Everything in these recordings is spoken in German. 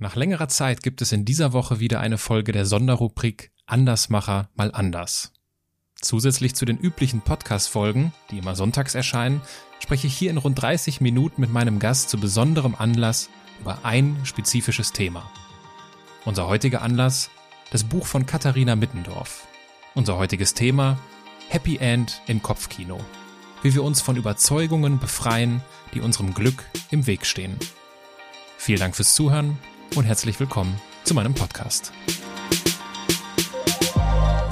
Nach längerer Zeit gibt es in dieser Woche wieder eine Folge der Sonderrubrik Andersmacher mal anders. Zusätzlich zu den üblichen Podcast-Folgen, die immer sonntags erscheinen, spreche ich hier in rund 30 Minuten mit meinem Gast zu besonderem Anlass über ein spezifisches Thema. Unser heutiger Anlass, das Buch von Katharina Mittendorf. Unser heutiges Thema, Happy End im Kopfkino. Wie wir uns von Überzeugungen befreien, die unserem Glück im Weg stehen. Vielen Dank fürs Zuhören und herzlich willkommen zu meinem Podcast.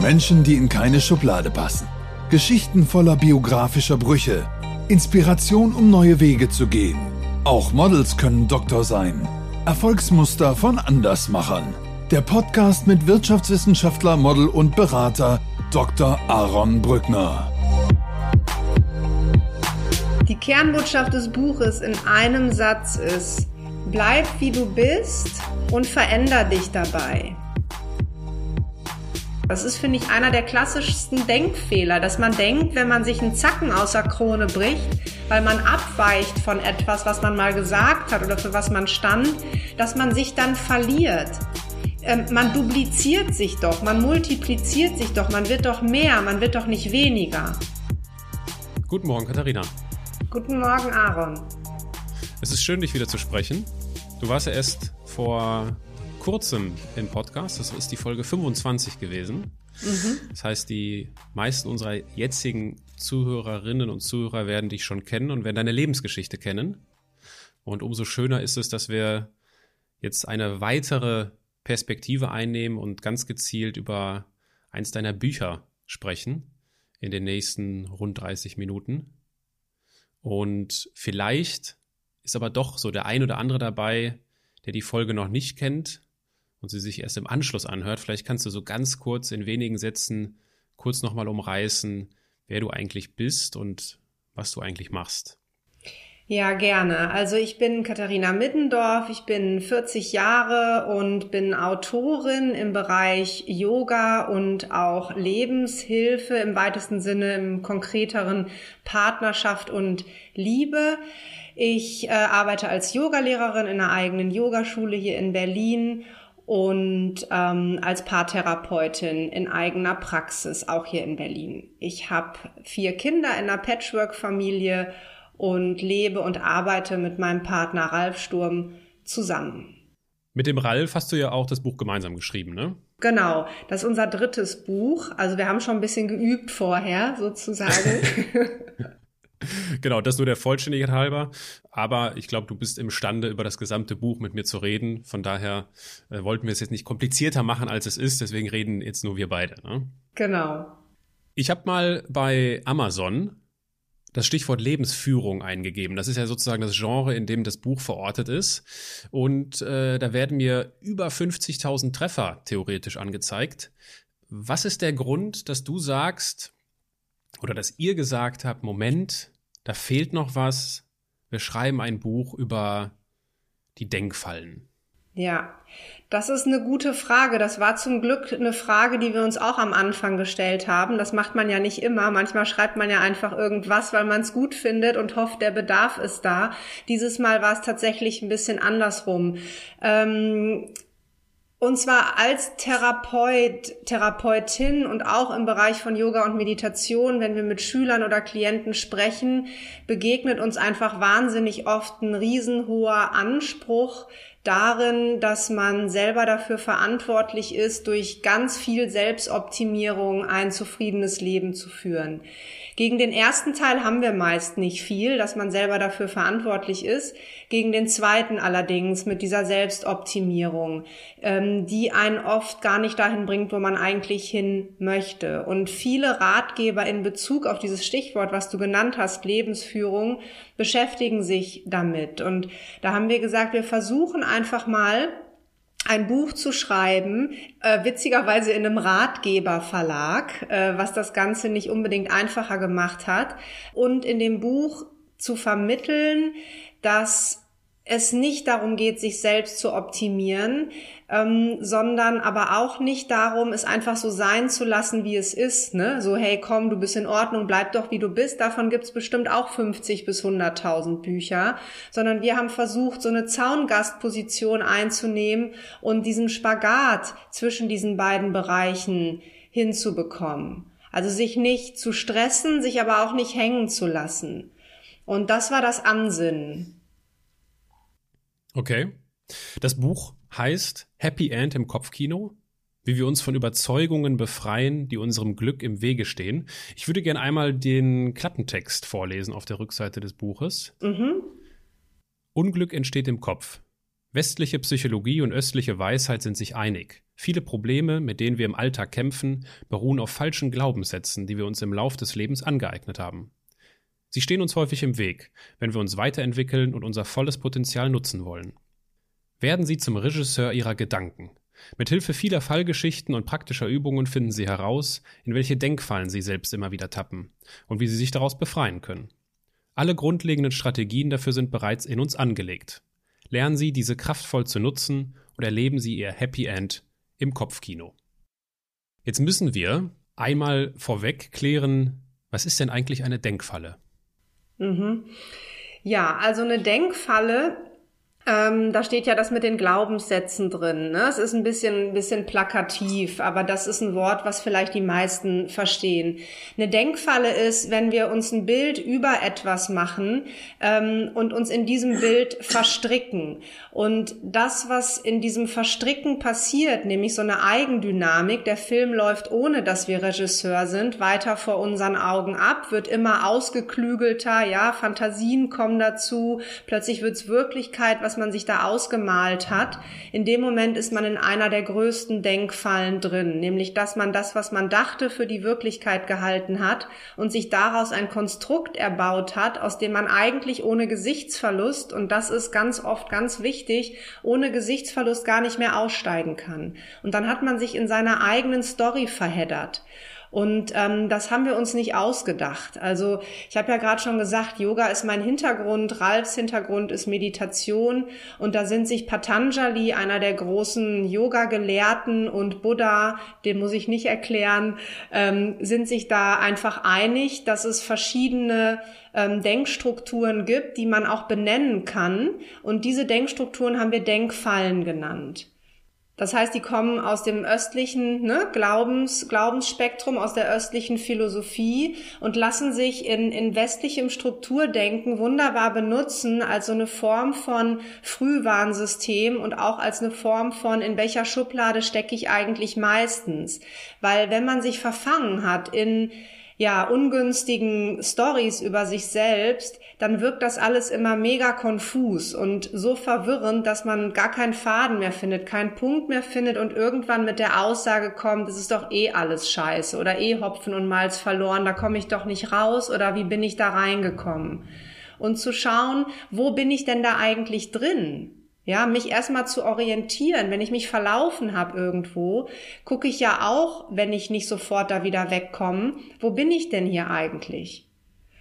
Menschen, die in keine Schublade passen. Geschichten voller biografischer Brüche. Inspiration, um neue Wege zu gehen. Auch Models können Doktor sein. Erfolgsmuster von Andersmachern. Der Podcast mit Wirtschaftswissenschaftler, Model und Berater Dr. Aaron Brückner. Die Kernbotschaft des Buches in einem Satz ist, Bleib wie du bist und veränder dich dabei. Das ist, finde ich, einer der klassischsten Denkfehler, dass man denkt, wenn man sich einen Zacken aus der Krone bricht, weil man abweicht von etwas, was man mal gesagt hat oder für was man stand, dass man sich dann verliert. Ähm, man dupliziert sich doch, man multipliziert sich doch, man wird doch mehr, man wird doch nicht weniger. Guten Morgen, Katharina. Guten Morgen, Aaron. Es ist schön, dich wieder zu sprechen. Du warst ja erst vor kurzem im Podcast, das ist die Folge 25 gewesen. Mhm. Das heißt, die meisten unserer jetzigen Zuhörerinnen und Zuhörer werden dich schon kennen und werden deine Lebensgeschichte kennen. Und umso schöner ist es, dass wir jetzt eine weitere Perspektive einnehmen und ganz gezielt über eins deiner Bücher sprechen in den nächsten rund 30 Minuten. Und vielleicht ist aber doch so der ein oder andere dabei, der die Folge noch nicht kennt und sie sich erst im Anschluss anhört. Vielleicht kannst du so ganz kurz in wenigen Sätzen kurz nochmal umreißen, wer du eigentlich bist und was du eigentlich machst. Ja, gerne. Also ich bin Katharina Middendorf, ich bin 40 Jahre und bin Autorin im Bereich Yoga und auch Lebenshilfe im weitesten Sinne, im konkreteren Partnerschaft und Liebe. Ich äh, arbeite als Yogalehrerin in einer eigenen Yogaschule hier in Berlin und ähm, als Paartherapeutin in eigener Praxis, auch hier in Berlin. Ich habe vier Kinder in einer Patchwork-Familie und lebe und arbeite mit meinem Partner Ralf Sturm zusammen. Mit dem Ralf hast du ja auch das Buch gemeinsam geschrieben, ne? Genau, das ist unser drittes Buch. Also wir haben schon ein bisschen geübt vorher, sozusagen. genau, das nur der Vollständigkeit halber. Aber ich glaube, du bist imstande, über das gesamte Buch mit mir zu reden. Von daher äh, wollten wir es jetzt nicht komplizierter machen, als es ist. Deswegen reden jetzt nur wir beide. Ne? Genau. Ich habe mal bei Amazon das Stichwort Lebensführung eingegeben. Das ist ja sozusagen das Genre, in dem das Buch verortet ist. Und äh, da werden mir über 50.000 Treffer theoretisch angezeigt. Was ist der Grund, dass du sagst, oder dass ihr gesagt habt, Moment, da fehlt noch was, wir schreiben ein Buch über die Denkfallen. Ja, das ist eine gute Frage. Das war zum Glück eine Frage, die wir uns auch am Anfang gestellt haben. Das macht man ja nicht immer. Manchmal schreibt man ja einfach irgendwas, weil man es gut findet und hofft, der Bedarf ist da. Dieses Mal war es tatsächlich ein bisschen andersrum. Ähm, und zwar als Therapeut, Therapeutin und auch im Bereich von Yoga und Meditation, wenn wir mit Schülern oder Klienten sprechen, begegnet uns einfach wahnsinnig oft ein riesenhoher Anspruch darin, dass man selber dafür verantwortlich ist, durch ganz viel Selbstoptimierung ein zufriedenes Leben zu führen. Gegen den ersten Teil haben wir meist nicht viel, dass man selber dafür verantwortlich ist. Gegen den zweiten allerdings mit dieser Selbstoptimierung, ähm, die einen oft gar nicht dahin bringt, wo man eigentlich hin möchte. Und viele Ratgeber in Bezug auf dieses Stichwort, was du genannt hast, Lebensführung, beschäftigen sich damit. Und da haben wir gesagt, wir versuchen einfach mal, ein Buch zu schreiben, äh, witzigerweise in einem Ratgeberverlag, äh, was das Ganze nicht unbedingt einfacher gemacht hat. Und in dem Buch zu vermitteln, dass es nicht darum geht, sich selbst zu optimieren, ähm, sondern aber auch nicht darum, es einfach so sein zu lassen, wie es ist. Ne? So, hey, komm, du bist in Ordnung, bleib doch, wie du bist. Davon gibt's bestimmt auch 50 bis 100.000 Bücher. Sondern wir haben versucht, so eine Zaungastposition einzunehmen und diesen Spagat zwischen diesen beiden Bereichen hinzubekommen. Also sich nicht zu stressen, sich aber auch nicht hängen zu lassen. Und das war das Ansinnen. Okay. Das Buch heißt Happy End im Kopfkino, wie wir uns von Überzeugungen befreien, die unserem Glück im Wege stehen. Ich würde gerne einmal den Klappentext vorlesen auf der Rückseite des Buches. Mhm. Unglück entsteht im Kopf. Westliche Psychologie und östliche Weisheit sind sich einig. Viele Probleme, mit denen wir im Alltag kämpfen, beruhen auf falschen Glaubenssätzen, die wir uns im Lauf des Lebens angeeignet haben. Sie stehen uns häufig im Weg, wenn wir uns weiterentwickeln und unser volles Potenzial nutzen wollen. Werden Sie zum Regisseur Ihrer Gedanken. Mit Hilfe vieler Fallgeschichten und praktischer Übungen finden Sie heraus, in welche Denkfallen Sie selbst immer wieder tappen und wie Sie sich daraus befreien können. Alle grundlegenden Strategien dafür sind bereits in uns angelegt. Lernen Sie, diese kraftvoll zu nutzen und erleben Sie Ihr Happy End im Kopfkino. Jetzt müssen wir einmal vorweg klären, was ist denn eigentlich eine Denkfalle? Mhm. Ja, also eine Denkfalle ähm, da steht ja das mit den Glaubenssätzen drin. Ne? Es ist ein bisschen, ein bisschen plakativ, aber das ist ein Wort, was vielleicht die meisten verstehen. Eine Denkfalle ist, wenn wir uns ein Bild über etwas machen ähm, und uns in diesem Bild verstricken. Und das, was in diesem Verstricken passiert, nämlich so eine Eigendynamik, der Film läuft ohne, dass wir Regisseur sind, weiter vor unseren Augen ab, wird immer ausgeklügelter, ja, Fantasien kommen dazu, plötzlich wird's Wirklichkeit, was man sich da ausgemalt hat, in dem Moment ist man in einer der größten Denkfallen drin, nämlich dass man das, was man dachte, für die Wirklichkeit gehalten hat und sich daraus ein Konstrukt erbaut hat, aus dem man eigentlich ohne Gesichtsverlust, und das ist ganz oft ganz wichtig, ohne Gesichtsverlust gar nicht mehr aussteigen kann. Und dann hat man sich in seiner eigenen Story verheddert. Und ähm, das haben wir uns nicht ausgedacht. Also ich habe ja gerade schon gesagt, Yoga ist mein Hintergrund, Ralfs Hintergrund ist Meditation und da sind sich Patanjali, einer der großen Yoga-Gelehrten und Buddha, den muss ich nicht erklären, ähm, sind sich da einfach einig, dass es verschiedene ähm, Denkstrukturen gibt, die man auch benennen kann. Und diese Denkstrukturen haben wir Denkfallen genannt. Das heißt, die kommen aus dem östlichen ne, Glaubens, Glaubensspektrum, aus der östlichen Philosophie und lassen sich in, in westlichem Strukturdenken wunderbar benutzen als so eine Form von Frühwarnsystem und auch als eine Form von, in welcher Schublade stecke ich eigentlich meistens. Weil wenn man sich verfangen hat in ja, ungünstigen Stories über sich selbst, dann wirkt das alles immer mega konfus und so verwirrend, dass man gar keinen Faden mehr findet, keinen Punkt mehr findet und irgendwann mit der Aussage kommt, es ist doch eh alles scheiße oder eh Hopfen und Malz verloren, da komme ich doch nicht raus oder wie bin ich da reingekommen? Und zu schauen, wo bin ich denn da eigentlich drin? Ja, mich erstmal zu orientieren. Wenn ich mich verlaufen habe irgendwo, gucke ich ja auch, wenn ich nicht sofort da wieder wegkomme, wo bin ich denn hier eigentlich?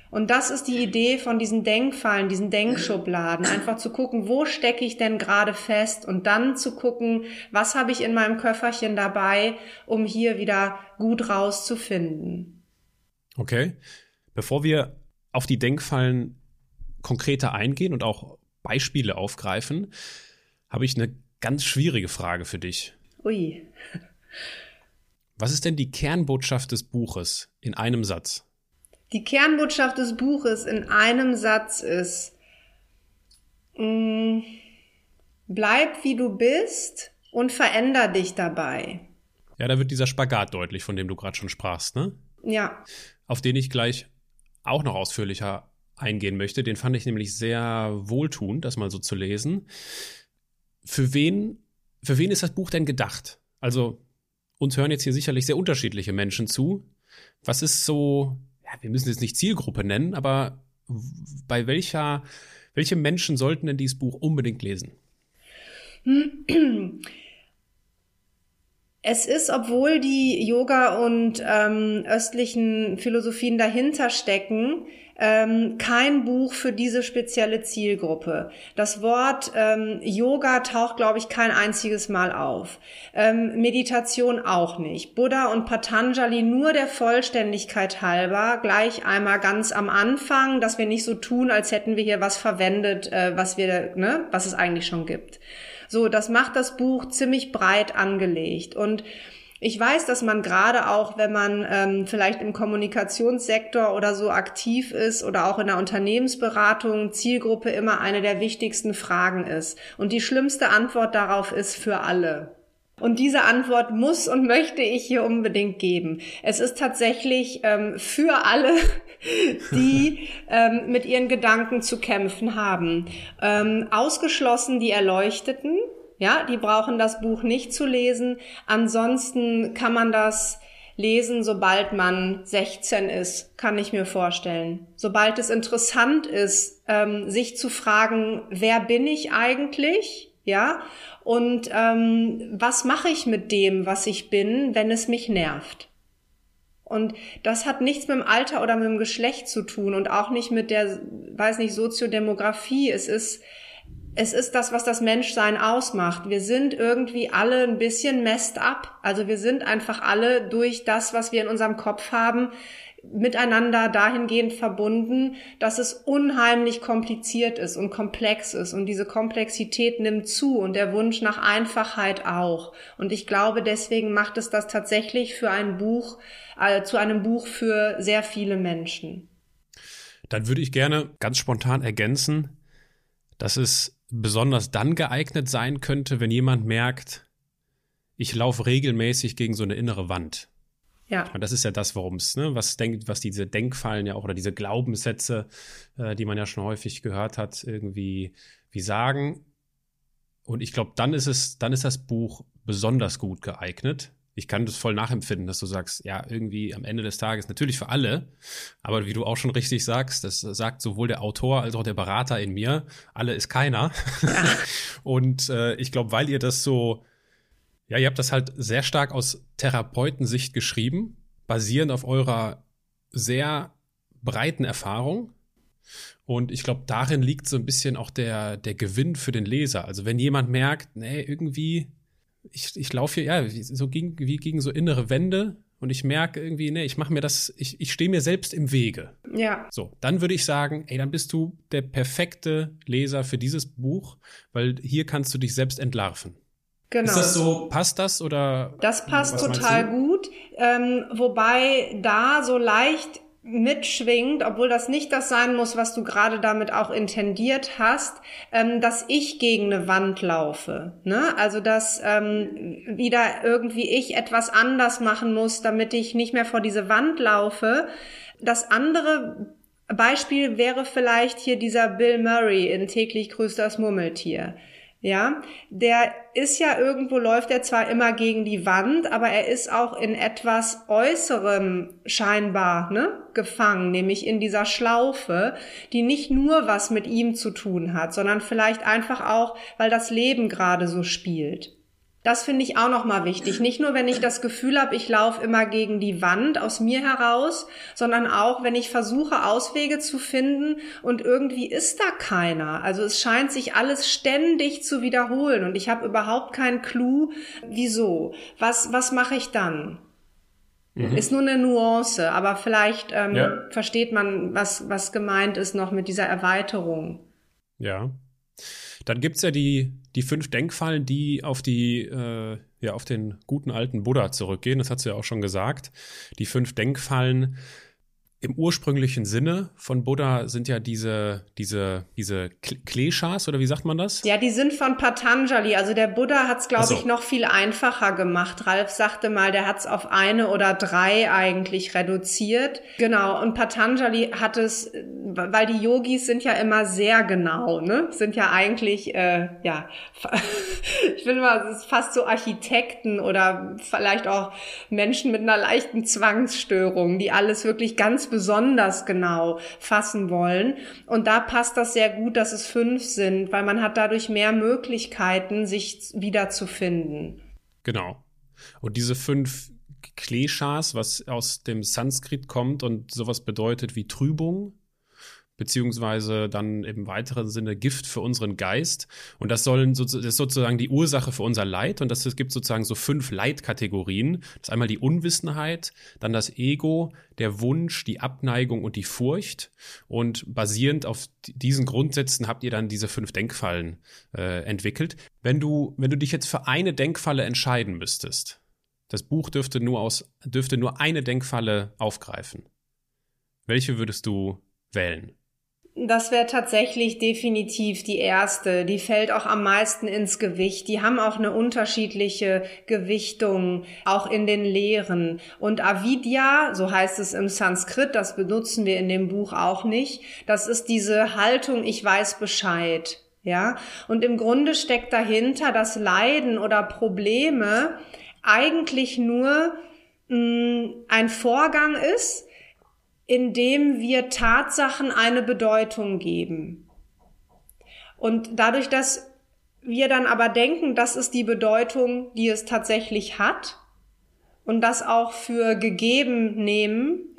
Und das ist die Idee von diesen Denkfallen, diesen Denkschubladen. Einfach zu gucken, wo stecke ich denn gerade fest und dann zu gucken, was habe ich in meinem Köfferchen dabei, um hier wieder gut rauszufinden. Okay. Bevor wir auf die Denkfallen konkreter eingehen und auch Beispiele aufgreifen, habe ich eine ganz schwierige Frage für dich. Ui. Was ist denn die Kernbotschaft des Buches in einem Satz? Die Kernbotschaft des Buches in einem Satz ist, mh, mm, bleib wie du bist und veränder dich dabei. Ja, da wird dieser Spagat deutlich, von dem du gerade schon sprachst, ne? Ja. Auf den ich gleich auch noch ausführlicher eingehen möchte. Den fand ich nämlich sehr wohltuend, das mal so zu lesen. Für wen, für wen ist das Buch denn gedacht? Also, uns hören jetzt hier sicherlich sehr unterschiedliche Menschen zu. Was ist so, ja, wir müssen jetzt nicht Zielgruppe nennen, aber bei welcher, welche Menschen sollten denn dieses Buch unbedingt lesen? Es ist, obwohl die Yoga und ähm, östlichen Philosophien dahinter stecken, ähm, kein Buch für diese spezielle Zielgruppe. Das Wort ähm, Yoga taucht, glaube ich, kein einziges Mal auf. Ähm, Meditation auch nicht. Buddha und Patanjali nur der Vollständigkeit halber, gleich einmal ganz am Anfang, dass wir nicht so tun, als hätten wir hier was verwendet, äh, was wir, ne, was es eigentlich schon gibt. So, das macht das Buch ziemlich breit angelegt und ich weiß, dass man gerade auch, wenn man ähm, vielleicht im Kommunikationssektor oder so aktiv ist oder auch in der Unternehmensberatung, Zielgruppe immer eine der wichtigsten Fragen ist. Und die schlimmste Antwort darauf ist für alle. Und diese Antwort muss und möchte ich hier unbedingt geben. Es ist tatsächlich ähm, für alle, die ähm, mit ihren Gedanken zu kämpfen haben. Ähm, ausgeschlossen die Erleuchteten, ja, die brauchen das Buch nicht zu lesen. Ansonsten kann man das lesen, sobald man 16 ist, kann ich mir vorstellen. Sobald es interessant ist, ähm, sich zu fragen, wer bin ich eigentlich? Ja, und ähm, was mache ich mit dem, was ich bin, wenn es mich nervt? Und das hat nichts mit dem Alter oder mit dem Geschlecht zu tun und auch nicht mit der, weiß nicht, Soziodemografie. Es ist es ist das, was das Menschsein ausmacht. Wir sind irgendwie alle ein bisschen messed up. Also wir sind einfach alle durch das, was wir in unserem Kopf haben, miteinander dahingehend verbunden, dass es unheimlich kompliziert ist und komplex ist. Und diese Komplexität nimmt zu und der Wunsch nach Einfachheit auch. Und ich glaube, deswegen macht es das tatsächlich für ein Buch, äh, zu einem Buch für sehr viele Menschen. Dann würde ich gerne ganz spontan ergänzen, dass es besonders dann geeignet sein könnte, wenn jemand merkt, ich laufe regelmäßig gegen so eine innere Wand. Ja. Und das ist ja das, worum es, ne, was denkt, was diese Denkfallen ja auch oder diese Glaubenssätze, äh, die man ja schon häufig gehört hat, irgendwie wie sagen. Und ich glaube, dann ist es, dann ist das Buch besonders gut geeignet, ich kann das voll nachempfinden, dass du sagst, ja, irgendwie am Ende des Tages natürlich für alle, aber wie du auch schon richtig sagst, das sagt sowohl der Autor als auch der Berater in mir, alle ist keiner. Ja. Und äh, ich glaube, weil ihr das so, ja, ihr habt das halt sehr stark aus Therapeutensicht geschrieben, basierend auf eurer sehr breiten Erfahrung. Und ich glaube, darin liegt so ein bisschen auch der, der Gewinn für den Leser. Also wenn jemand merkt, nee, irgendwie ich, ich laufe hier, ja, so gegen, wie gegen so innere Wände und ich merke irgendwie, nee, ich mache mir das, ich, ich stehe mir selbst im Wege. Ja. So, dann würde ich sagen, ey, dann bist du der perfekte Leser für dieses Buch, weil hier kannst du dich selbst entlarven. Genau. Ist das so, passt das oder? Das passt total gut, ähm, wobei da so leicht mitschwingt, obwohl das nicht das sein muss, was du gerade damit auch intendiert hast, ähm, dass ich gegen eine Wand laufe. Ne? Also dass ähm, wieder irgendwie ich etwas anders machen muss, damit ich nicht mehr vor diese Wand laufe. Das andere Beispiel wäre vielleicht hier dieser Bill Murray in täglich grüßt das Murmeltier. Ja, der ist ja irgendwo läuft er zwar immer gegen die Wand, aber er ist auch in etwas Äußerem scheinbar ne, gefangen, nämlich in dieser Schlaufe, die nicht nur was mit ihm zu tun hat, sondern vielleicht einfach auch, weil das Leben gerade so spielt. Das finde ich auch nochmal wichtig. Nicht nur, wenn ich das Gefühl habe, ich laufe immer gegen die Wand aus mir heraus, sondern auch, wenn ich versuche, Auswege zu finden und irgendwie ist da keiner. Also es scheint sich alles ständig zu wiederholen und ich habe überhaupt keinen Clou, wieso. Was, was mache ich dann? Mhm. Ist nur eine Nuance, aber vielleicht ähm, ja. versteht man, was, was gemeint ist noch mit dieser Erweiterung. Ja. Dann gibt's ja die, die fünf Denkfallen, die auf die, äh, ja, auf den guten alten Buddha zurückgehen. Das hast du ja auch schon gesagt. Die fünf Denkfallen im ursprünglichen Sinne von Buddha sind ja diese, diese, diese Kleshas oder wie sagt man das? Ja, die sind von Patanjali. Also der Buddha hat es, glaube so. ich, noch viel einfacher gemacht. Ralf sagte mal, der hat es auf eine oder drei eigentlich reduziert. Genau. Und Patanjali hat es, weil die Yogis sind ja immer sehr genau, ne? Sind ja eigentlich, äh, ja, ich finde mal, es ist fast so Architekten oder vielleicht auch Menschen mit einer leichten Zwangsstörung, die alles wirklich ganz besonders genau fassen wollen. Und da passt das sehr gut, dass es fünf sind, weil man hat dadurch mehr Möglichkeiten, sich wiederzufinden. Genau. Und diese fünf Kleshas, was aus dem Sanskrit kommt und sowas bedeutet wie Trübung, beziehungsweise dann im weiteren Sinne Gift für unseren Geist. Und das sollen das ist sozusagen die Ursache für unser Leid. Und das, es gibt sozusagen so fünf Leitkategorien. Das ist einmal die Unwissenheit, dann das Ego, der Wunsch, die Abneigung und die Furcht. Und basierend auf diesen Grundsätzen habt ihr dann diese fünf Denkfallen äh, entwickelt. Wenn du, wenn du dich jetzt für eine Denkfalle entscheiden müsstest, das Buch dürfte nur aus, dürfte nur eine Denkfalle aufgreifen. Welche würdest du wählen? Das wäre tatsächlich definitiv die erste. Die fällt auch am meisten ins Gewicht. Die haben auch eine unterschiedliche Gewichtung, auch in den Lehren. Und Avidya, so heißt es im Sanskrit, das benutzen wir in dem Buch auch nicht. Das ist diese Haltung, ich weiß Bescheid. Ja. Und im Grunde steckt dahinter, dass Leiden oder Probleme eigentlich nur mh, mm, ein Vorgang ist, indem wir Tatsachen eine Bedeutung geben. Und dadurch, dass wir dann aber denken, das ist die Bedeutung, die es tatsächlich hat und das auch für gegeben nehmen,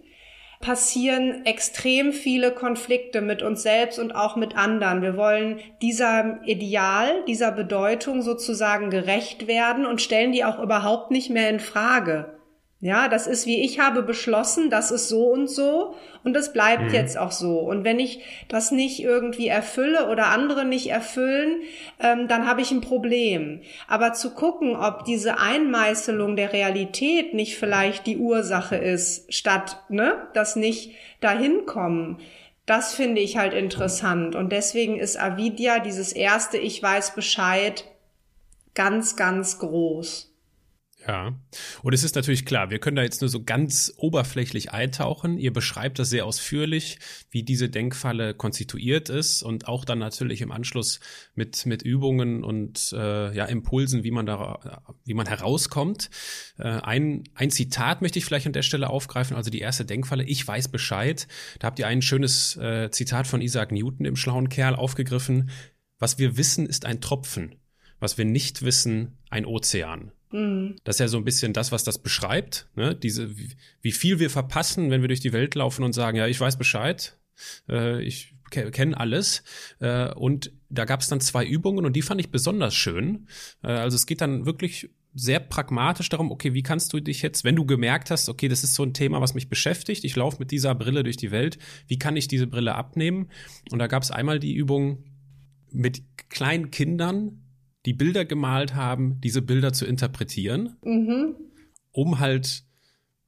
passieren extrem viele Konflikte mit uns selbst und auch mit anderen. Wir wollen dieser Ideal, dieser Bedeutung sozusagen gerecht werden und stellen die auch überhaupt nicht mehr in Frage. Ja, das ist wie ich habe beschlossen, das ist so und so und das bleibt mhm. jetzt auch so. Und wenn ich das nicht irgendwie erfülle oder andere nicht erfüllen, ähm, dann habe ich ein Problem. Aber zu gucken, ob diese Einmeißelung der Realität nicht vielleicht die Ursache ist, statt ne, das nicht dahin kommen, das finde ich halt interessant. Und deswegen ist Avidya dieses erste Ich weiß Bescheid ganz, ganz groß. Ja, und es ist natürlich klar, wir können da jetzt nur so ganz oberflächlich eintauchen. Ihr beschreibt das sehr ausführlich, wie diese Denkfalle konstituiert ist und auch dann natürlich im Anschluss mit, mit Übungen und äh, ja, Impulsen, wie man da, wie man herauskommt. Äh, ein, ein Zitat möchte ich vielleicht an der Stelle aufgreifen, also die erste Denkfalle, ich weiß Bescheid. Da habt ihr ein schönes äh, Zitat von Isaac Newton im schlauen Kerl aufgegriffen. Was wir wissen, ist ein Tropfen. Was wir nicht wissen, ein Ozean. Mhm. Das ist ja so ein bisschen das, was das beschreibt. Ne? Diese, wie viel wir verpassen, wenn wir durch die Welt laufen und sagen, ja, ich weiß Bescheid, äh, ich kenne alles. Äh, und da gab es dann zwei Übungen und die fand ich besonders schön. Äh, also es geht dann wirklich sehr pragmatisch darum, okay, wie kannst du dich jetzt, wenn du gemerkt hast, okay, das ist so ein Thema, was mich beschäftigt, ich laufe mit dieser Brille durch die Welt, wie kann ich diese Brille abnehmen? Und da gab es einmal die Übung mit kleinen Kindern, die Bilder gemalt haben, diese Bilder zu interpretieren, mhm. um halt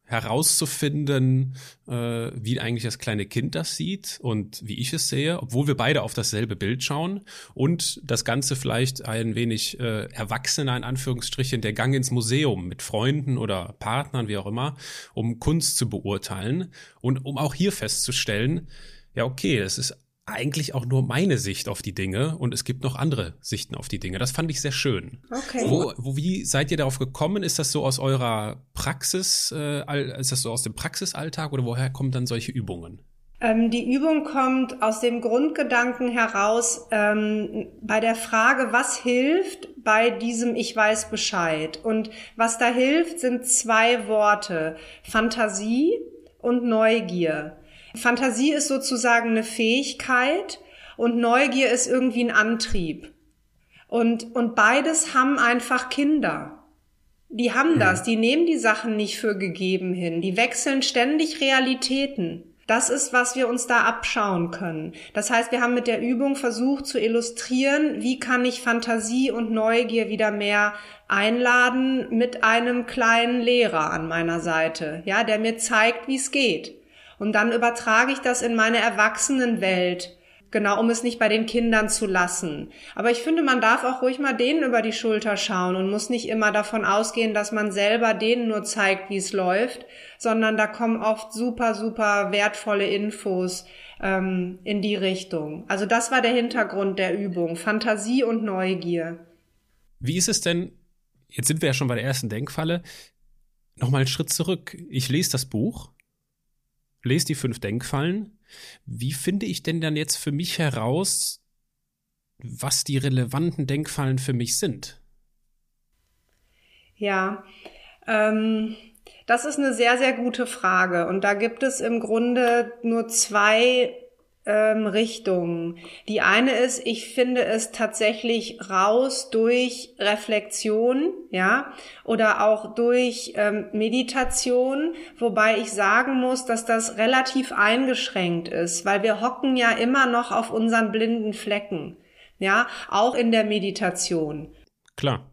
herauszufinden, äh, wie eigentlich das kleine Kind das sieht und wie ich es sehe, obwohl wir beide auf dasselbe Bild schauen und das Ganze vielleicht ein wenig äh, erwachsener in Anführungsstrichen der Gang ins Museum mit Freunden oder Partnern, wie auch immer, um Kunst zu beurteilen und um auch hier festzustellen, ja okay, es ist eigentlich auch nur meine Sicht auf die Dinge und es gibt noch andere Sichten auf die Dinge. Das fand ich sehr schön. Okay. Wo, wo wie seid ihr darauf gekommen? Ist das so aus eurer Praxis, äh, ist das so aus dem Praxisalltag oder woher kommen dann solche Übungen? Ähm, die Übung kommt aus dem Grundgedanken heraus ähm, bei der Frage, was hilft bei diesem Ich weiß Bescheid. Und was da hilft, sind zwei Worte, Fantasie und Neugier. Fantasie ist sozusagen eine Fähigkeit und Neugier ist irgendwie ein Antrieb. Und, und beides haben einfach Kinder. Die haben mhm. das, die nehmen die Sachen nicht für gegeben hin, die wechseln ständig Realitäten. Das ist, was wir uns da abschauen können. Das heißt, wir haben mit der Übung versucht zu illustrieren, wie kann ich Fantasie und Neugier wieder mehr einladen mit einem kleinen Lehrer an meiner Seite, ja, der mir zeigt, wie es geht. Und dann übertrage ich das in meine Erwachsenenwelt. Genau, um es nicht bei den Kindern zu lassen. Aber ich finde, man darf auch ruhig mal denen über die Schulter schauen und muss nicht immer davon ausgehen, dass man selber denen nur zeigt, wie es läuft, sondern da kommen oft super, super wertvolle Infos ähm, in die Richtung. Also das war der Hintergrund der Übung. Fantasie und Neugier. Wie ist es denn, jetzt sind wir ja schon bei der ersten Denkfalle, nochmal einen Schritt zurück. Ich lese das Buch lese die fünf Denkfallen. Wie finde ich denn dann jetzt für mich heraus, was die relevanten Denkfallen für mich sind? Ja, Ähm, das ist eine sehr, sehr gute Frage. Und da gibt es im Grunde nur zwei ähm, Richtungen. Die eine ist, ich finde es tatsächlich raus durch Reflexion, ja, oder auch durch ähm, Meditation, wobei ich sagen muss, dass das relativ eingeschränkt ist, weil wir hocken ja immer noch auf unseren blinden Flecken, ja, auch in der Meditation. Klar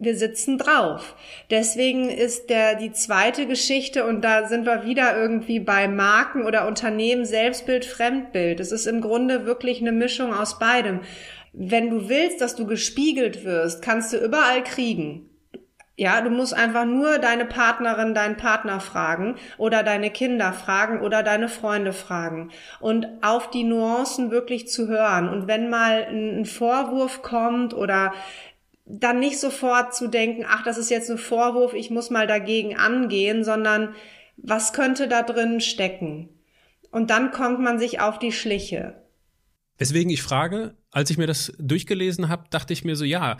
wir sitzen drauf. Deswegen ist der, die zweite Geschichte, und da sind wir wieder irgendwie bei Marken oder Unternehmen, Selbstbild, Fremdbild. Es ist im Grunde wirklich eine Mischung aus beidem. Wenn du willst, dass du gespiegelt wirst, kannst du überall kriegen. Ja, du musst einfach nur deine Partnerin, deinen Partner fragen oder deine Kinder fragen oder deine Freunde fragen und auf die Nuancen wirklich zu hören. Und wenn mal ein Vorwurf kommt oder dann nicht sofort zu denken, ach, das ist jetzt ein Vorwurf, ich muss mal dagegen angehen, sondern was könnte da drin stecken? Und dann kommt man sich auf die Schliche. Deswegen ich frage, als ich mir das durchgelesen habe, dachte ich mir so, ja,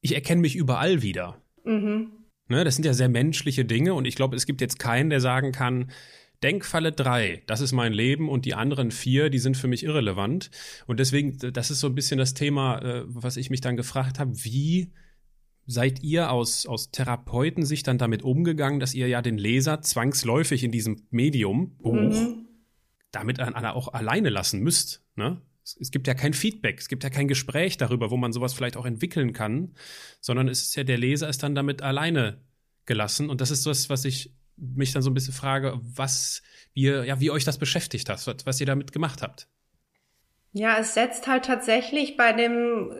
ich erkenne mich überall wieder. Mhm. Ne, das sind ja sehr menschliche Dinge und ich glaube, es gibt jetzt keinen, der sagen kann, Denkfalle 3, das ist mein Leben und die anderen vier, die sind für mich irrelevant. Und deswegen, das ist so ein bisschen das Thema, äh, was ich mich dann gefragt habe, wie seid ihr aus, aus Therapeutensicht dann damit umgegangen, dass ihr ja den Leser zwangsläufig in diesem Medium, Buch, mhm. damit auch alleine lassen müsst? Ne? es gibt ja kein Feedback, es gibt ja kein Gespräch darüber, wo man sowas vielleicht auch entwickeln kann, sondern es ist ja, der Leser ist dann damit alleine gelassen. Und das ist das, was ich mich dann so ein bisschen frage, was ihr, ja, wie euch das beschäftigt hat, was, ihr damit gemacht habt. Ja, es setzt halt tatsächlich bei dem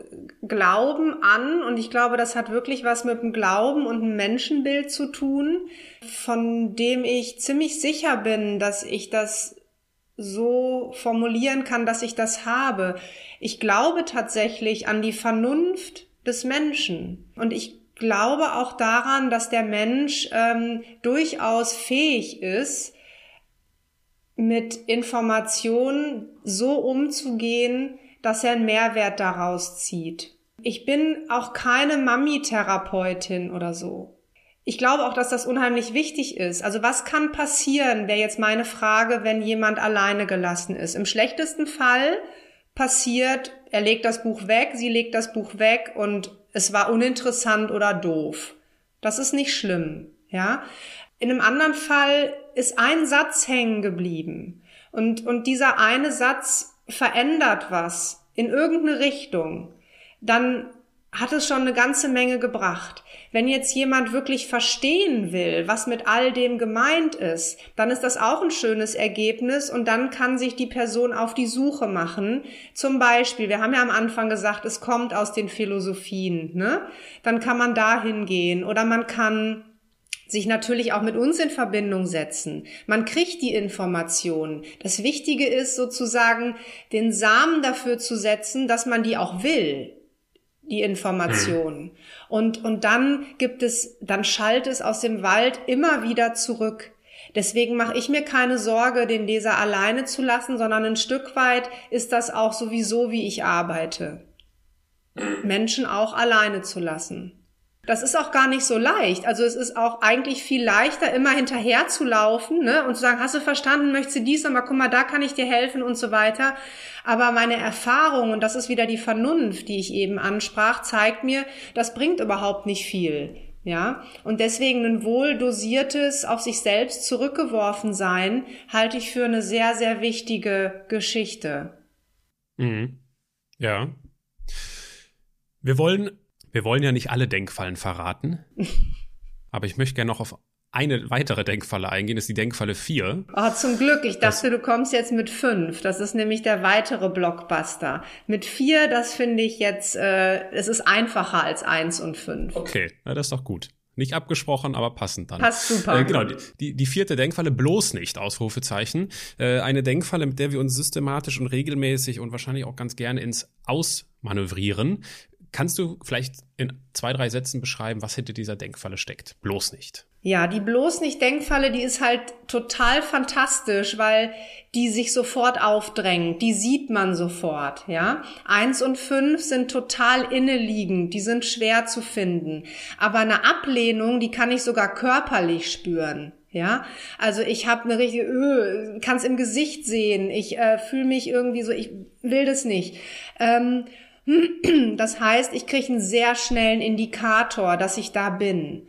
Glauben an und ich glaube, das hat wirklich was mit dem Glauben und dem Menschenbild zu tun, von dem ich ziemlich sicher bin, dass ich das so formulieren kann, dass ich das habe. Ich glaube tatsächlich an die Vernunft des Menschen und ich glaube auch daran, dass der Mensch ähm, durchaus fähig ist, mit Informationen so umzugehen, dass er einen Mehrwert daraus zieht. Ich bin auch keine Mami-Therapeutin oder so. Ich glaube auch, dass das unheimlich wichtig ist. Also was kann passieren, wäre jetzt meine Frage, wenn jemand alleine gelassen ist. Im schlechtesten Fall passiert, er legt das Buch weg, sie legt das Buch weg und es war uninteressant oder doof. Das ist nicht schlimm, ja. In einem anderen Fall ist ein Satz hängen geblieben und, und dieser eine Satz verändert was in irgendeine Richtung. Dann hat es schon eine ganze Menge gebracht. Wenn jetzt jemand wirklich verstehen will, was mit all dem gemeint ist, dann ist das auch ein schönes Ergebnis und dann kann sich die Person auf die Suche machen. Zum Beispiel, wir haben ja am Anfang gesagt, es kommt aus den Philosophien, ne? Dann kann man da hingehen oder man kann sich natürlich auch mit uns in Verbindung setzen. Man kriegt die Informationen. Das Wichtige ist sozusagen, den Samen dafür zu setzen, dass man die auch will die Informationen. Mhm. Und, und dann gibt es, dann schallt es aus dem Wald immer wieder zurück. Deswegen mache ich mir keine Sorge, den Leser alleine zu lassen, sondern ein Stück weit ist das auch sowieso, wie ich arbeite. Menschen auch alleine zu lassen. Das ist auch gar nicht so leicht. Also es ist auch eigentlich viel leichter, immer hinterher zu laufen ne? und zu sagen, hast du verstanden, möchtest du dies, aber guck mal, da kann ich dir helfen und so weiter. Aber meine Erfahrung, und das ist wieder die Vernunft, die ich eben ansprach, zeigt mir, das bringt überhaupt nicht viel. Ja, und deswegen ein wohl dosiertes, auf sich selbst zurückgeworfen sein, halte ich für eine sehr, sehr wichtige Geschichte. Mhm. Ja. Wir wollen wir wollen ja nicht alle Denkfallen verraten. aber ich möchte gerne noch auf eine weitere Denkfalle eingehen, das ist die Denkfalle 4. Oh, zum Glück. Ich dachte, das, du kommst jetzt mit 5. Das ist nämlich der weitere Blockbuster. Mit 4, das finde ich jetzt, äh, es ist einfacher als 1 und 5. Okay, na, das ist doch gut. Nicht abgesprochen, aber passend dann. Passt super. Äh, genau, die, die vierte Denkfalle bloß nicht, Ausrufezeichen. Äh, eine Denkfalle, mit der wir uns systematisch und regelmäßig und wahrscheinlich auch ganz gerne ins Ausmanövrieren Kannst du vielleicht in zwei, drei Sätzen beschreiben, was hinter dieser Denkfalle steckt? Bloß nicht. Ja, die bloß nicht Denkfalle, die ist halt total fantastisch, weil die sich sofort aufdrängt. Die sieht man sofort, ja. Eins und fünf sind total inneliegend, die sind schwer zu finden. Aber eine Ablehnung, die kann ich sogar körperlich spüren. Ja, also ich habe eine richtige, öh, kann es im Gesicht sehen. Ich äh, fühle mich irgendwie so, ich will das nicht. Ähm, das heißt, ich kriege einen sehr schnellen Indikator, dass ich da bin.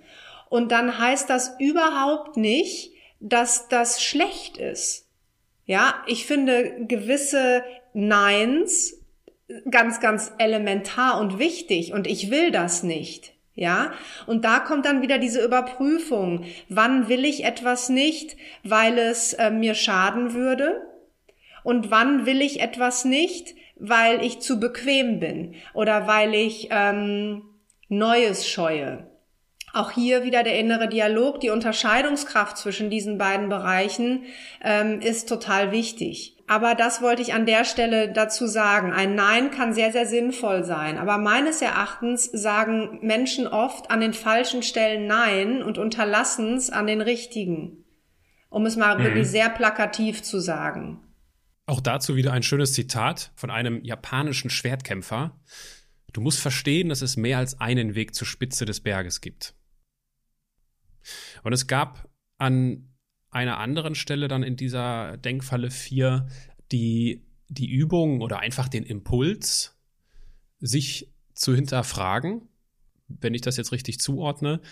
Und dann heißt das überhaupt nicht, dass das schlecht ist. Ja, ich finde gewisse Neins ganz, ganz elementar und wichtig und ich will das nicht. Ja, und da kommt dann wieder diese Überprüfung. Wann will ich etwas nicht, weil es äh, mir schaden würde? Und wann will ich etwas nicht, weil ich zu bequem bin oder weil ich ähm, Neues scheue? Auch hier wieder der innere Dialog, die Unterscheidungskraft zwischen diesen beiden Bereichen ähm, ist total wichtig. Aber das wollte ich an der Stelle dazu sagen. Ein Nein kann sehr, sehr sinnvoll sein. Aber meines Erachtens sagen Menschen oft an den falschen Stellen Nein und unterlassen es an den richtigen. Um es mal mhm. wirklich sehr plakativ zu sagen. Auch dazu wieder ein schönes Zitat von einem japanischen Schwertkämpfer. Du musst verstehen, dass es mehr als einen Weg zur Spitze des Berges gibt. Und es gab an einer anderen Stelle dann in dieser Denkfalle 4 die, die Übung oder einfach den Impuls, sich zu hinterfragen, wenn ich das jetzt richtig zuordne,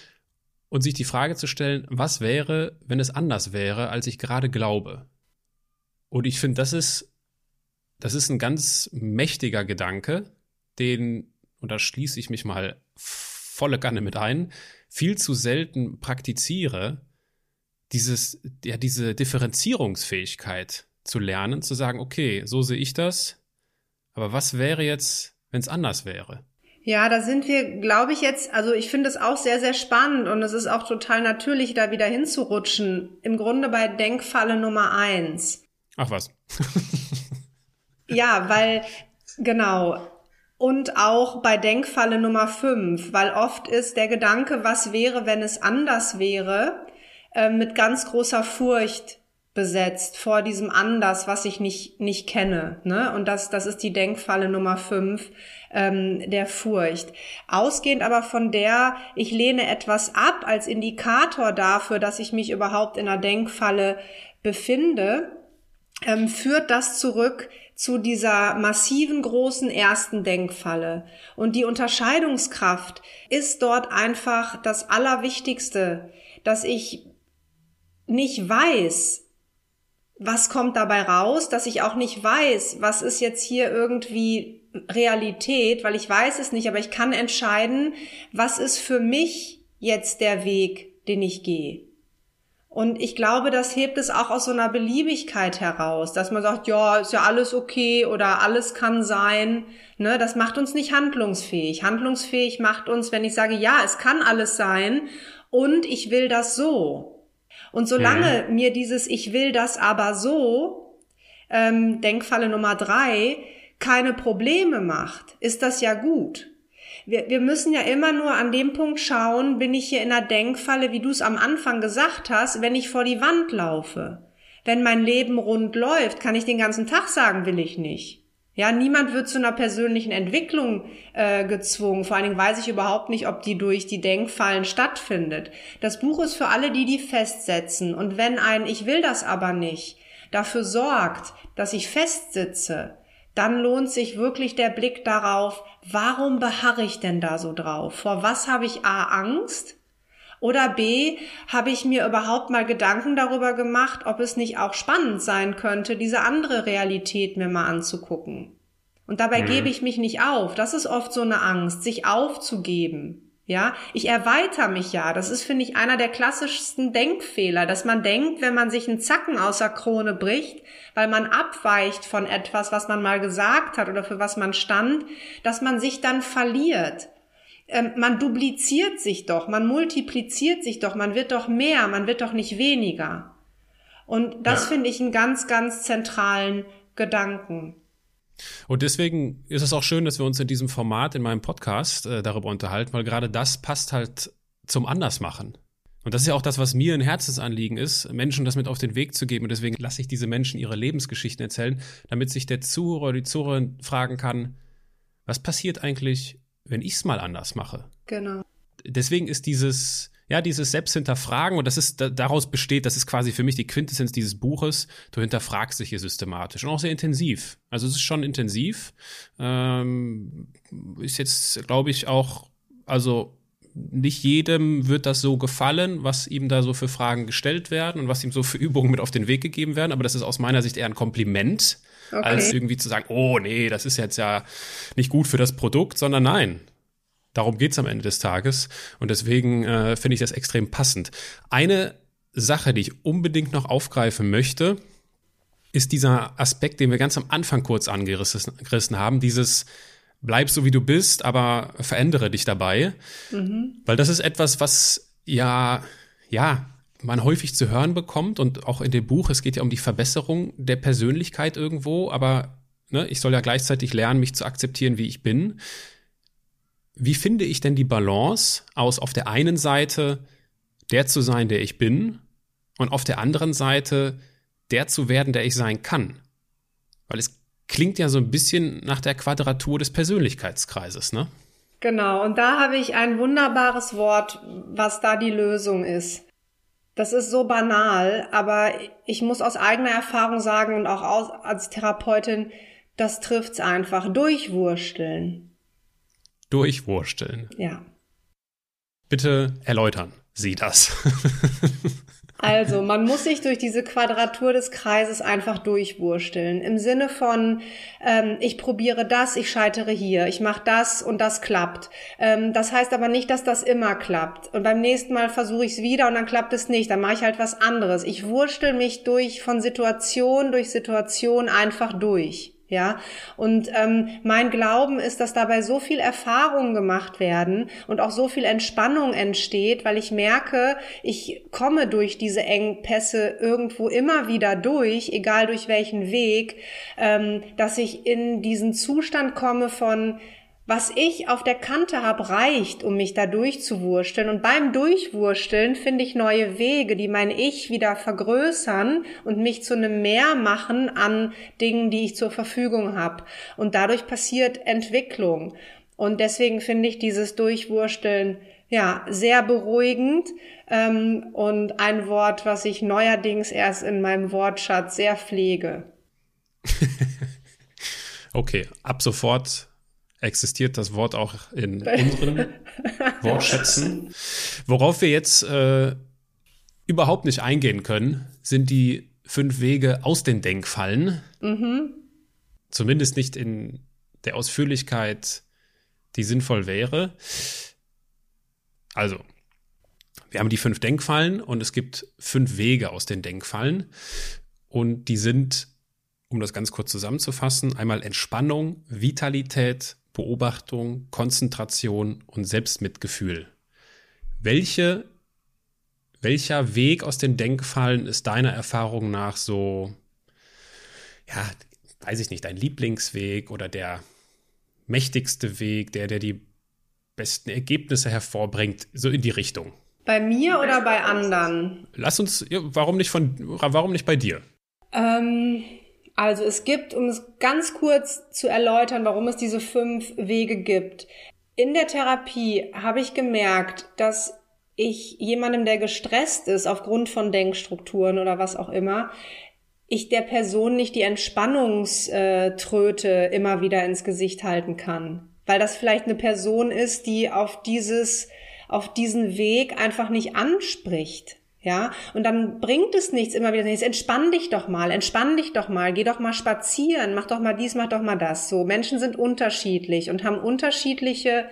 und sich die Frage zu stellen, was wäre, wenn es anders wäre, als ich gerade glaube? Und ich finde, das ist, das ist ein ganz mächtiger Gedanke, den, und da schließe ich mich mal volle Kanne mit ein, viel zu selten praktiziere, dieses, ja, diese Differenzierungsfähigkeit zu lernen, zu sagen, okay, so sehe ich das, aber was wäre jetzt, wenn es anders wäre? Ja, da sind wir, glaube ich, jetzt, also ich finde es auch sehr, sehr spannend und es ist auch total natürlich, da wieder hinzurutschen. Im Grunde bei Denkfalle Nummer eins. Ach was. ja, weil, genau, und auch bei Denkfalle Nummer 5, weil oft ist der Gedanke, was wäre, wenn es anders wäre, äh, mit ganz großer Furcht besetzt vor diesem Anders, was ich nicht, nicht kenne. Ne? Und das, das ist die Denkfalle Nummer 5 ähm, der Furcht. Ausgehend aber von der, ich lehne etwas ab als Indikator dafür, dass ich mich überhaupt in einer Denkfalle befinde, ähm, führt das zurück zu dieser massiven großen ersten Denkfalle. Und die Unterscheidungskraft ist dort einfach das Allerwichtigste, dass ich nicht weiß, was kommt dabei raus, dass ich auch nicht weiß, was ist jetzt hier irgendwie Realität, weil ich weiß es nicht, aber ich kann entscheiden, was ist für mich jetzt der Weg, den ich gehe. Und ich glaube, das hebt es auch aus so einer Beliebigkeit heraus, dass man sagt, ja, ist ja alles okay oder alles kann sein. Ne, das macht uns nicht handlungsfähig. Handlungsfähig macht uns, wenn ich sage, ja, es kann alles sein und ich will das so. Und solange mhm. mir dieses Ich will das aber so, ähm, Denkfalle Nummer drei, keine Probleme macht, ist das ja gut wir, wir müssen ja immer nur an dem Punkt schauen, bin ich hier in einer Denkfalle, wie du es am Anfang gesagt hast, wenn ich vor die Wand laufe. Wenn mein Leben rund läuft, kann ich den ganzen Tag sagen, will ich nicht. Ja, niemand wird zu einer persönlichen Entwicklung äh, gezwungen. Vor allen Dingen weiß ich überhaupt nicht, ob die durch die Denkfallen stattfindet. Das Buch ist für alle, die die festsetzen. Und wenn ein Ich will das aber nicht dafür sorgt, dass ich festsitze, dann lohnt sich wirklich der Blick darauf, warum beharre ich denn da so drauf? Vor was habe ich A Angst? Oder B, habe ich mir überhaupt mal Gedanken darüber gemacht, ob es nicht auch spannend sein könnte, diese andere Realität mir mal anzugucken. Und dabei mhm. gebe ich mich nicht auf. Das ist oft so eine Angst, sich aufzugeben. Ja, ich erweitere mich ja. Das ist, finde ich, einer der klassischsten Denkfehler, dass man denkt, wenn man sich einen Zacken aus der Krone bricht, weil man abweicht von etwas, was man mal gesagt hat oder für was man stand, dass man sich dann verliert. Ähm, man dupliziert sich doch, man multipliziert sich doch, man wird doch mehr, man wird doch nicht weniger. Und das ja. finde ich einen ganz, ganz zentralen Gedanken. Und deswegen ist es auch schön, dass wir uns in diesem Format, in meinem Podcast äh, darüber unterhalten, weil gerade das passt halt zum Andersmachen. Und das ist ja auch das, was mir ein Herzensanliegen ist, Menschen das mit auf den Weg zu geben. Und deswegen lasse ich diese Menschen ihre Lebensgeschichten erzählen, damit sich der Zuhörer oder die Zuhörerin fragen kann, was passiert eigentlich, wenn ich es mal anders mache? Genau. Deswegen ist dieses, ja, dieses Selbsthinterfragen, und das ist, daraus besteht, das ist quasi für mich die Quintessenz dieses Buches, du hinterfragst dich hier systematisch und auch sehr intensiv. Also es ist schon intensiv. Ähm, ist jetzt, glaube ich, auch, also nicht jedem wird das so gefallen, was ihm da so für Fragen gestellt werden und was ihm so für Übungen mit auf den Weg gegeben werden. Aber das ist aus meiner Sicht eher ein Kompliment, okay. als irgendwie zu sagen, oh nee, das ist jetzt ja nicht gut für das Produkt, sondern nein. Darum geht's am Ende des Tages. Und deswegen äh, finde ich das extrem passend. Eine Sache, die ich unbedingt noch aufgreifen möchte, ist dieser Aspekt, den wir ganz am Anfang kurz angerissen haben, dieses bleib so wie du bist, aber verändere dich dabei. Mhm. Weil das ist etwas, was ja, ja, man häufig zu hören bekommt und auch in dem Buch, es geht ja um die Verbesserung der Persönlichkeit irgendwo, aber ne, ich soll ja gleichzeitig lernen, mich zu akzeptieren, wie ich bin. Wie finde ich denn die Balance aus auf der einen Seite der zu sein, der ich bin und auf der anderen Seite der zu werden, der ich sein kann? Weil es klingt ja so ein bisschen nach der Quadratur des Persönlichkeitskreises, ne? Genau, und da habe ich ein wunderbares Wort, was da die Lösung ist. Das ist so banal, aber ich muss aus eigener Erfahrung sagen und auch als Therapeutin, das trifft's einfach. Durchwursteln. Durchwursteln. Ja. Bitte erläutern Sie das. Also, man muss sich durch diese Quadratur des Kreises einfach durchwursteln. Im Sinne von, ähm, ich probiere das, ich scheitere hier, ich mache das und das klappt. Ähm, das heißt aber nicht, dass das immer klappt. Und beim nächsten Mal versuche ich es wieder und dann klappt es nicht. Dann mache ich halt was anderes. Ich wurstel mich durch von Situation durch Situation einfach durch. Ja, und ähm, mein Glauben ist, dass dabei so viel Erfahrung gemacht werden und auch so viel Entspannung entsteht, weil ich merke, ich komme durch diese Engpässe irgendwo immer wieder durch, egal durch welchen Weg, ähm, dass ich in diesen Zustand komme von was ich auf der Kante habe, reicht, um mich da durchzuwursteln. Und beim Durchwursteln finde ich neue Wege, die mein Ich wieder vergrößern und mich zu einem Mehr machen an Dingen, die ich zur Verfügung habe. Und dadurch passiert Entwicklung. Und deswegen finde ich dieses Durchwursteln ja sehr beruhigend ähm, und ein Wort, was ich neuerdings erst in meinem Wortschatz sehr pflege. okay, ab sofort existiert das Wort auch in unseren Wortschätzen. Worauf wir jetzt äh, überhaupt nicht eingehen können, sind die fünf Wege aus den Denkfallen. Mhm. Zumindest nicht in der Ausführlichkeit, die sinnvoll wäre. Also, wir haben die fünf Denkfallen und es gibt fünf Wege aus den Denkfallen. Und die sind, um das ganz kurz zusammenzufassen, einmal Entspannung, Vitalität, Beobachtung, Konzentration und Selbstmitgefühl. Welche, welcher Weg aus den Denkfallen ist deiner Erfahrung nach so, ja, weiß ich nicht, dein Lieblingsweg oder der mächtigste Weg, der, der die besten Ergebnisse hervorbringt, so in die Richtung? Bei mir oder bei anderen? Lass uns, warum nicht von, warum nicht bei dir? Ähm, also es gibt, um es ganz kurz zu erläutern, warum es diese fünf Wege gibt. In der Therapie habe ich gemerkt, dass ich jemandem, der gestresst ist aufgrund von Denkstrukturen oder was auch immer, ich der Person nicht die Entspannungströte immer wieder ins Gesicht halten kann. Weil das vielleicht eine Person ist, die auf dieses, auf diesen Weg einfach nicht anspricht. Ja, und dann bringt es nichts immer wieder, jetzt entspann dich doch mal, entspann dich doch mal, geh doch mal spazieren, mach doch mal dies, mach doch mal das. So, Menschen sind unterschiedlich und haben unterschiedliche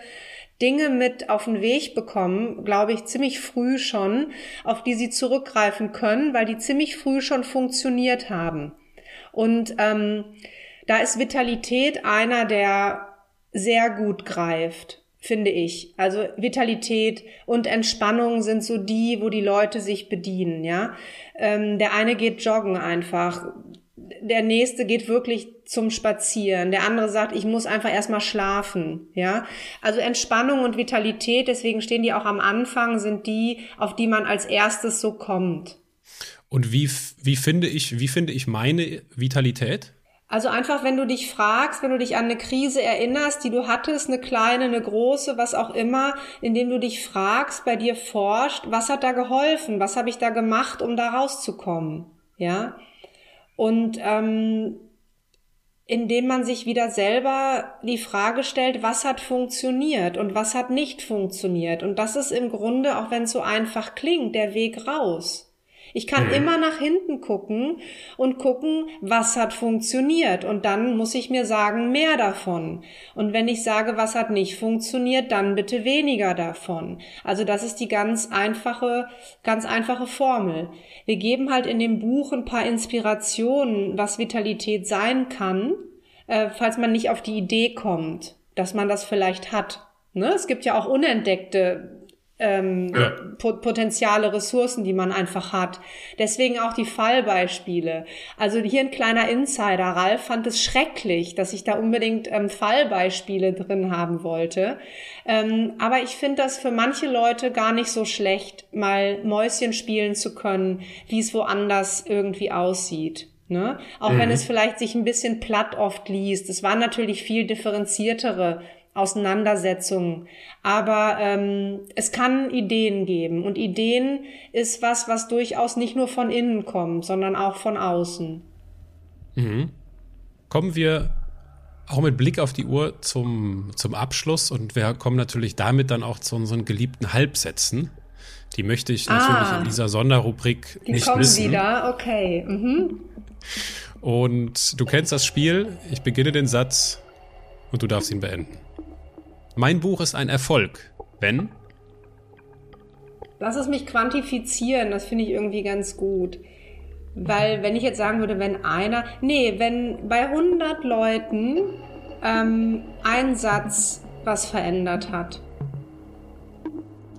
Dinge mit auf den Weg bekommen, glaube ich, ziemlich früh schon, auf die sie zurückgreifen können, weil die ziemlich früh schon funktioniert haben. Und ähm, da ist Vitalität einer, der sehr gut greift finde ich. Also Vitalität und Entspannung sind so die, wo die Leute sich bedienen, ja. Ähm, der eine geht joggen einfach. der nächste geht wirklich zum Spazieren. Der andere sagt, ich muss einfach erstmal schlafen, ja? Also Entspannung und Vitalität, deswegen stehen die auch am Anfang, sind die, auf die man als erstes so kommt. Und wie, wie finde ich, wie finde ich meine Vitalität? Also einfach, wenn du dich fragst, wenn du dich an eine Krise erinnerst, die du hattest, eine kleine, eine große, was auch immer, indem du dich fragst, bei dir forscht, was hat da geholfen, was habe ich da gemacht, um da rauszukommen, ja? Und ähm, indem man sich wieder selber die Frage stellt, was hat funktioniert und was hat nicht funktioniert. Und das ist im Grunde, auch wenn es so einfach klingt, der Weg raus. Ich kann mhm. immer nach hinten gucken und gucken, was hat funktioniert. Und dann muss ich mir sagen, mehr davon. Und wenn ich sage, was hat nicht funktioniert, dann bitte weniger davon. Also das ist die ganz einfache, ganz einfache Formel. Wir geben halt in dem Buch ein paar Inspirationen, was Vitalität sein kann, äh, falls man nicht auf die Idee kommt, dass man das vielleicht hat. Ne? Es gibt ja auch unentdeckte ähm, ja. potenziale Ressourcen, die man einfach hat. Deswegen auch die Fallbeispiele. Also hier ein kleiner Insider. Ralf fand es schrecklich, dass ich da unbedingt ähm, Fallbeispiele drin haben wollte. Ähm, aber ich finde das für manche Leute gar nicht so schlecht, mal Mäuschen spielen zu können, wie es woanders irgendwie aussieht. Ne? Auch mhm. wenn es vielleicht sich ein bisschen platt oft liest. Es waren natürlich viel differenziertere Auseinandersetzungen. Aber ähm, es kann Ideen geben. Und Ideen ist was, was durchaus nicht nur von innen kommt, sondern auch von außen. Mhm. Kommen wir auch mit Blick auf die Uhr zum, zum Abschluss und wir kommen natürlich damit dann auch zu unseren geliebten Halbsätzen. Die möchte ich natürlich ah, in dieser Sonderrubrik die nicht kommen missen. wieder, okay. Mhm. Und du kennst das Spiel. Ich beginne den Satz und du darfst ihn beenden. Mein Buch ist ein Erfolg, wenn? Lass es mich quantifizieren, das finde ich irgendwie ganz gut. Weil wenn ich jetzt sagen würde, wenn einer, nee, wenn bei 100 Leuten ähm, ein Satz was verändert hat.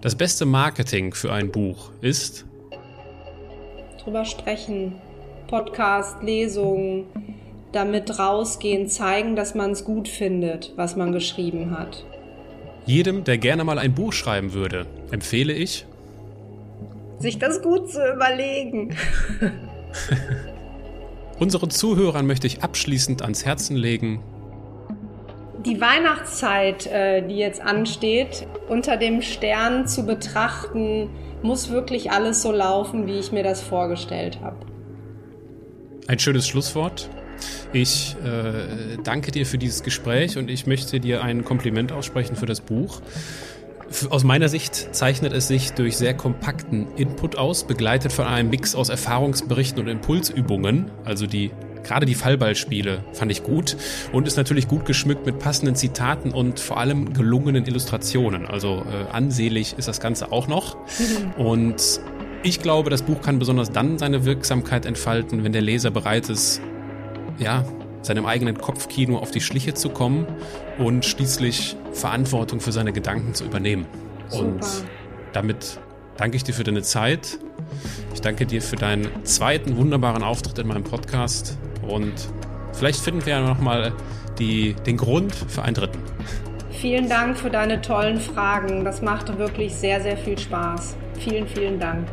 Das beste Marketing für ein Buch ist? Drüber sprechen, Podcast, Lesungen, damit rausgehen, zeigen, dass man es gut findet, was man geschrieben hat. Jedem, der gerne mal ein Buch schreiben würde, empfehle ich, sich das gut zu überlegen. Unseren Zuhörern möchte ich abschließend ans Herzen legen. Die Weihnachtszeit, äh, die jetzt ansteht, unter dem Stern zu betrachten, muss wirklich alles so laufen, wie ich mir das vorgestellt habe. Ein schönes Schlusswort. Ich äh, danke dir für dieses Gespräch und ich möchte dir ein Kompliment aussprechen für das Buch. Aus meiner Sicht zeichnet es sich durch sehr kompakten Input aus, begleitet von einem Mix aus Erfahrungsberichten und Impulsübungen. Also die gerade die Fallballspiele fand ich gut und ist natürlich gut geschmückt mit passenden Zitaten und vor allem gelungenen Illustrationen. Also äh, ansehlich ist das Ganze auch noch. Und ich glaube, das Buch kann besonders dann seine Wirksamkeit entfalten, wenn der Leser bereit ist, ja, seinem eigenen Kopfkino auf die Schliche zu kommen und schließlich Verantwortung für seine Gedanken zu übernehmen. Super. Und damit danke ich dir für deine Zeit. Ich danke dir für deinen zweiten wunderbaren Auftritt in meinem Podcast und vielleicht finden wir ja nochmal den Grund für einen dritten. Vielen Dank für deine tollen Fragen. Das machte wirklich sehr, sehr viel Spaß. Vielen, vielen Dank.